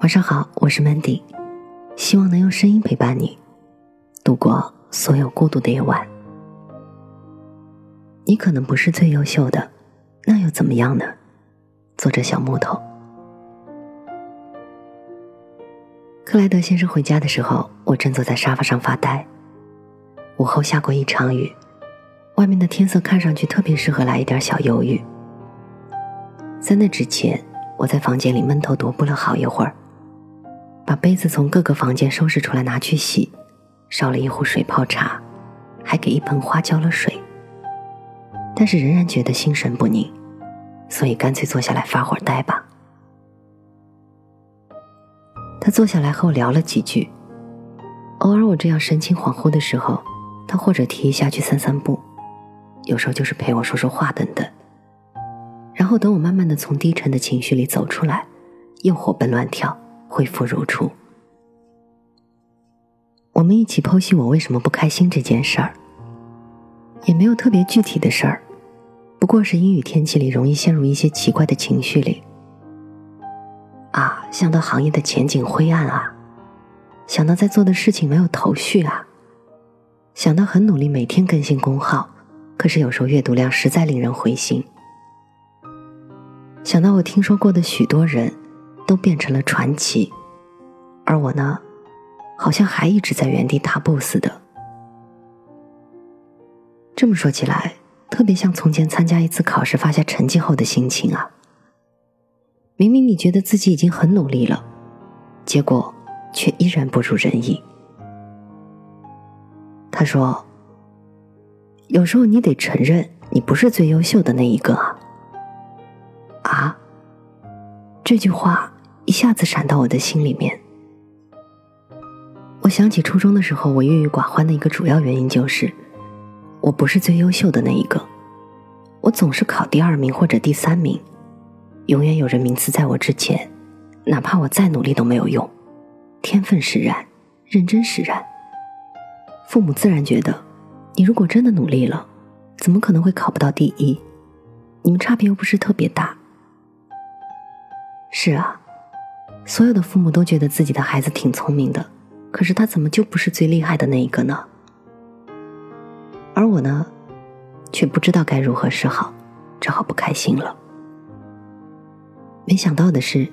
晚上好，我是 Mandy，希望能用声音陪伴你度过所有孤独的夜晚。你可能不是最优秀的，那又怎么样呢？作者小木头。克莱德先生回家的时候，我正坐在沙发上发呆。午后下过一场雨，外面的天色看上去特别适合来一点小忧郁。在那之前，我在房间里闷头踱步了好一会儿。把杯子从各个房间收拾出来，拿去洗，烧了一壶水泡茶，还给一盆花浇了水。但是仍然觉得心神不宁，所以干脆坐下来发会儿呆吧。他坐下来和我聊了几句，偶尔我这样神情恍惚的时候，他或者提一下去散散步，有时候就是陪我说说话等等。然后等我慢慢的从低沉的情绪里走出来，又活蹦乱跳。恢复如初。我们一起剖析我为什么不开心这件事儿，也没有特别具体的事儿，不过是阴雨天气里容易陷入一些奇怪的情绪里。啊，想到行业的前景灰暗啊，想到在做的事情没有头绪啊，想到很努力每天更新公号，可是有时候阅读量实在令人灰心。想到我听说过的许多人。都变成了传奇，而我呢，好像还一直在原地踏步似的。这么说起来，特别像从前参加一次考试发下成绩后的心情啊。明明你觉得自己已经很努力了，结果却依然不如人意。他说：“有时候你得承认，你不是最优秀的那一个啊。”啊，这句话。一下子闪到我的心里面。我想起初中的时候，我郁郁寡欢的一个主要原因就是，我不是最优秀的那一个，我总是考第二名或者第三名，永远有人名次在我之前，哪怕我再努力都没有用，天分使然，认真使然。父母自然觉得，你如果真的努力了，怎么可能会考不到第一？你们差别又不是特别大。是啊。所有的父母都觉得自己的孩子挺聪明的，可是他怎么就不是最厉害的那一个呢？而我呢，却不知道该如何是好，只好不开心了。没想到的是，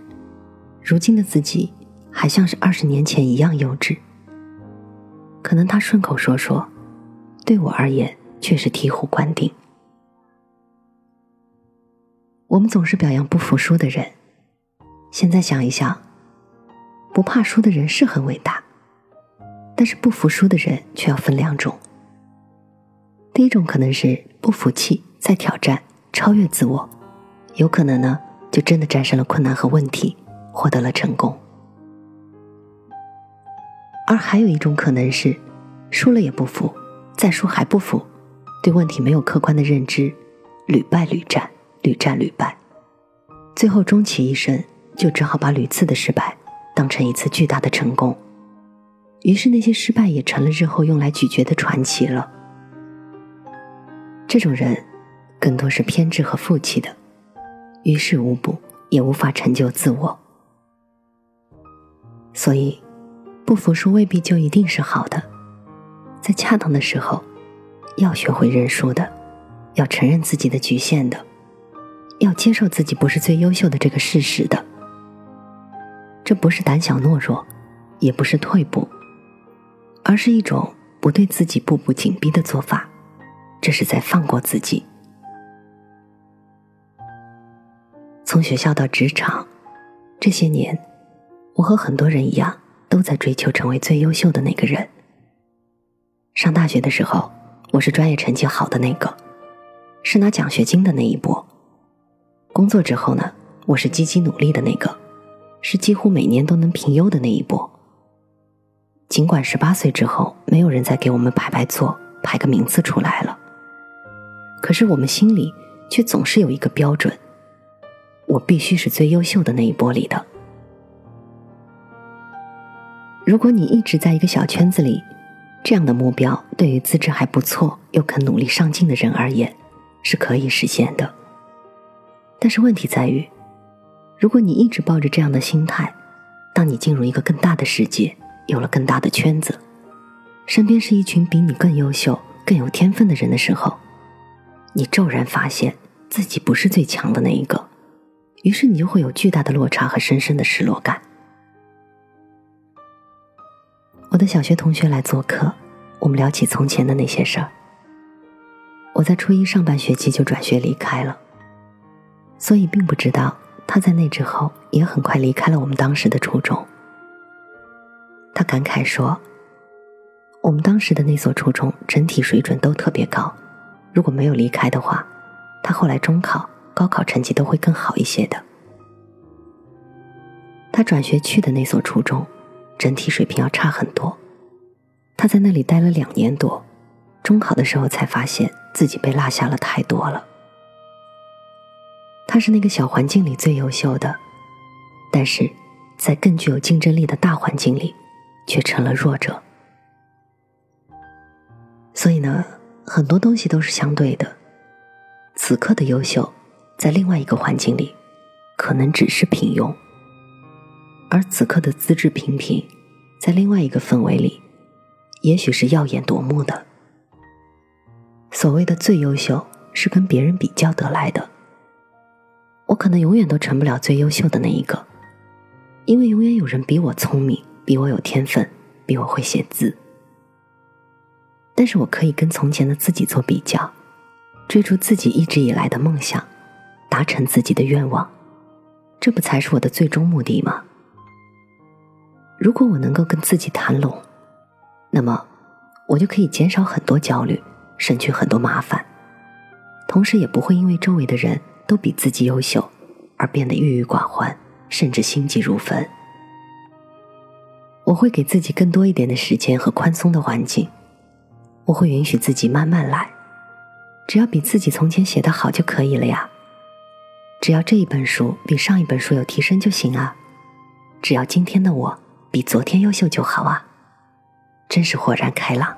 如今的自己还像是二十年前一样幼稚。可能他顺口说说，对我而言却是醍醐灌顶。我们总是表扬不服输的人。现在想一想，不怕输的人是很伟大，但是不服输的人却要分两种。第一种可能是不服气，在挑战，超越自我，有可能呢就真的战胜了困难和问题，获得了成功。而还有一种可能是，输了也不服，再输还不服，对问题没有客观的认知，屡败屡战，屡战屡败，最后终其一生。就只好把屡次的失败当成一次巨大的成功，于是那些失败也成了日后用来咀嚼的传奇了。这种人更多是偏执和负气的，于事无补，也无法成就自我。所以，不服输未必就一定是好的，在恰当的时候，要学会认输的，要承认自己的局限的，要接受自己不是最优秀的这个事实的。这不是胆小懦弱，也不是退步，而是一种不对自己步步紧逼的做法。这是在放过自己。从学校到职场，这些年，我和很多人一样，都在追求成为最优秀的那个人。上大学的时候，我是专业成绩好的那个，是拿奖学金的那一波。工作之后呢，我是积极努力的那个。是几乎每年都能评优的那一波。尽管十八岁之后没有人再给我们排排坐、排个名次出来了，可是我们心里却总是有一个标准：我必须是最优秀的那一波里的。如果你一直在一个小圈子里，这样的目标对于资质还不错又肯努力上进的人而言是可以实现的。但是问题在于。如果你一直抱着这样的心态，当你进入一个更大的世界，有了更大的圈子，身边是一群比你更优秀、更有天分的人的时候，你骤然发现自己不是最强的那一个，于是你就会有巨大的落差和深深的失落感。我的小学同学来做客，我们聊起从前的那些事儿。我在初一上半学期就转学离开了，所以并不知道他在那之后也很快离开了我们当时的初中。他感慨说：“我们当时的那所初中整体水准都特别高，如果没有离开的话，他后来中考、高考成绩都会更好一些的。”他转学去的那所初中，整体水平要差很多。他在那里待了两年多，中考的时候才发现。自己被落下了太多了。他是那个小环境里最优秀的，但是在更具有竞争力的大环境里，却成了弱者。所以呢，很多东西都是相对的。此刻的优秀，在另外一个环境里，可能只是平庸；而此刻的资质平平，在另外一个氛围里，也许是耀眼夺目的。所谓的最优秀，是跟别人比较得来的。我可能永远都成不了最优秀的那一个，因为永远有人比我聪明，比我有天分，比我会写字。但是我可以跟从前的自己做比较，追逐自己一直以来的梦想，达成自己的愿望，这不才是我的最终目的吗？如果我能够跟自己谈拢，那么我就可以减少很多焦虑。省去很多麻烦，同时也不会因为周围的人都比自己优秀而变得郁郁寡欢，甚至心急如焚。我会给自己更多一点的时间和宽松的环境，我会允许自己慢慢来，只要比自己从前写的好就可以了呀。只要这一本书比上一本书有提升就行啊，只要今天的我比昨天优秀就好啊，真是豁然开朗。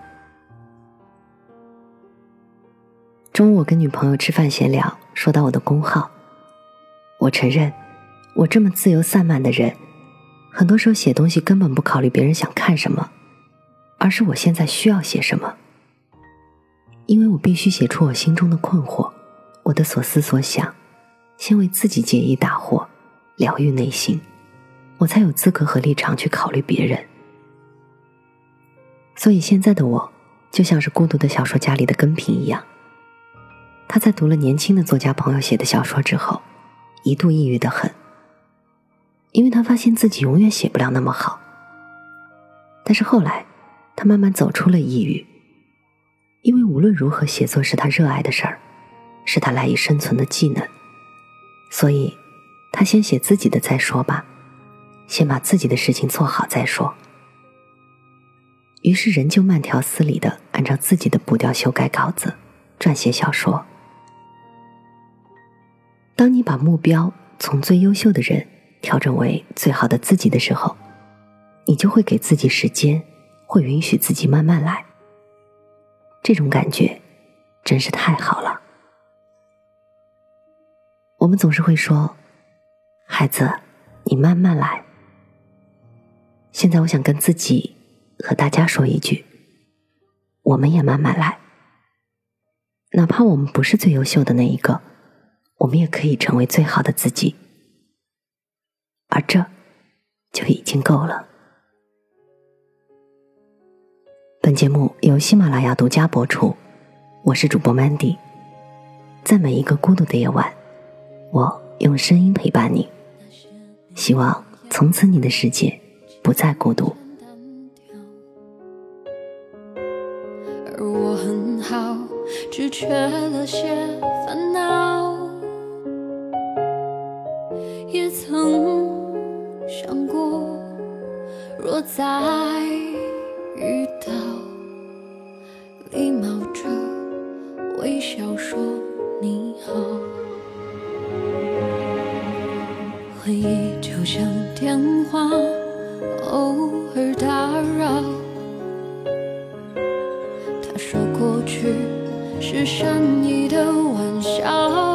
中午我跟女朋友吃饭闲聊，说到我的工号，我承认，我这么自由散漫的人，很多时候写东西根本不考虑别人想看什么，而是我现在需要写什么，因为我必须写出我心中的困惑，我的所思所想，先为自己解疑打惑，疗愈内心，我才有资格和立场去考虑别人。所以现在的我，就像是孤独的小说家里的根平一样。他在读了年轻的作家朋友写的小说之后，一度抑郁的很，因为他发现自己永远写不了那么好。但是后来，他慢慢走出了抑郁，因为无论如何，写作是他热爱的事儿，是他赖以生存的技能，所以，他先写自己的再说吧，先把自己的事情做好再说。于是，仍旧慢条斯理的按照自己的步调修改稿子，撰写小说。当你把目标从最优秀的人调整为最好的自己的时候，你就会给自己时间，会允许自己慢慢来。这种感觉真是太好了。我们总是会说：“孩子，你慢慢来。”现在我想跟自己和大家说一句：我们也慢慢来，哪怕我们不是最优秀的那一个。我们也可以成为最好的自己，而这就已经够了。本节目由喜马拉雅独家播出，我是主播 Mandy，在每一个孤独的夜晚，我用声音陪伴你，希望从此你的世界不再孤独。而我很好，只缺了些也曾想过，若再遇到，礼貌着微笑说你好。回忆就像电话，偶尔打扰。他说过去是善意的玩笑。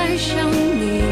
爱上，你。